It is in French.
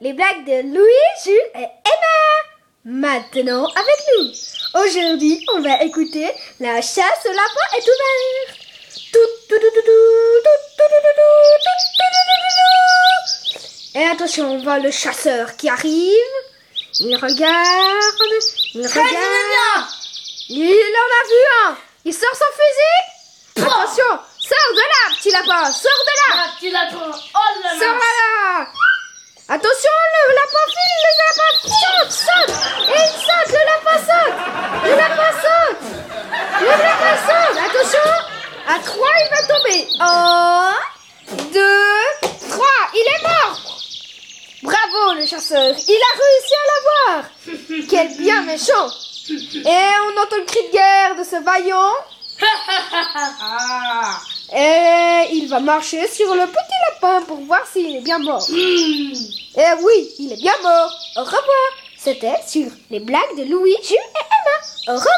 Les blagues de Louis, Jules et Emma. Maintenant avec nous. Aujourd'hui, on va écouter La chasse au lapin est ouverte. Et attention, on voit le chasseur qui arrive. Il regarde. Il regarde. Il en a vu un. Il sort son fusil. Attention, sors de là, petit lapin. Sors de là. petit lapin. Oh là Sors là. Attention, le lapin file, le lapin saute, saute. Et il saute, le lapin saute. Le lapin saute. Le lapin saute. Attention. À trois, il va tomber. Un, deux, trois. Il est mort. Bravo, le chasseur. Il a réussi à l'avoir. Quel bien méchant. Et on entend le cri de guerre de ce vaillant. Et il va marcher sur le petit lapin pour voir s'il est bien mort. Et oui, il est bien mort. Au revoir. C'était sur les blagues de Louis, Jules et Emma. Au revoir.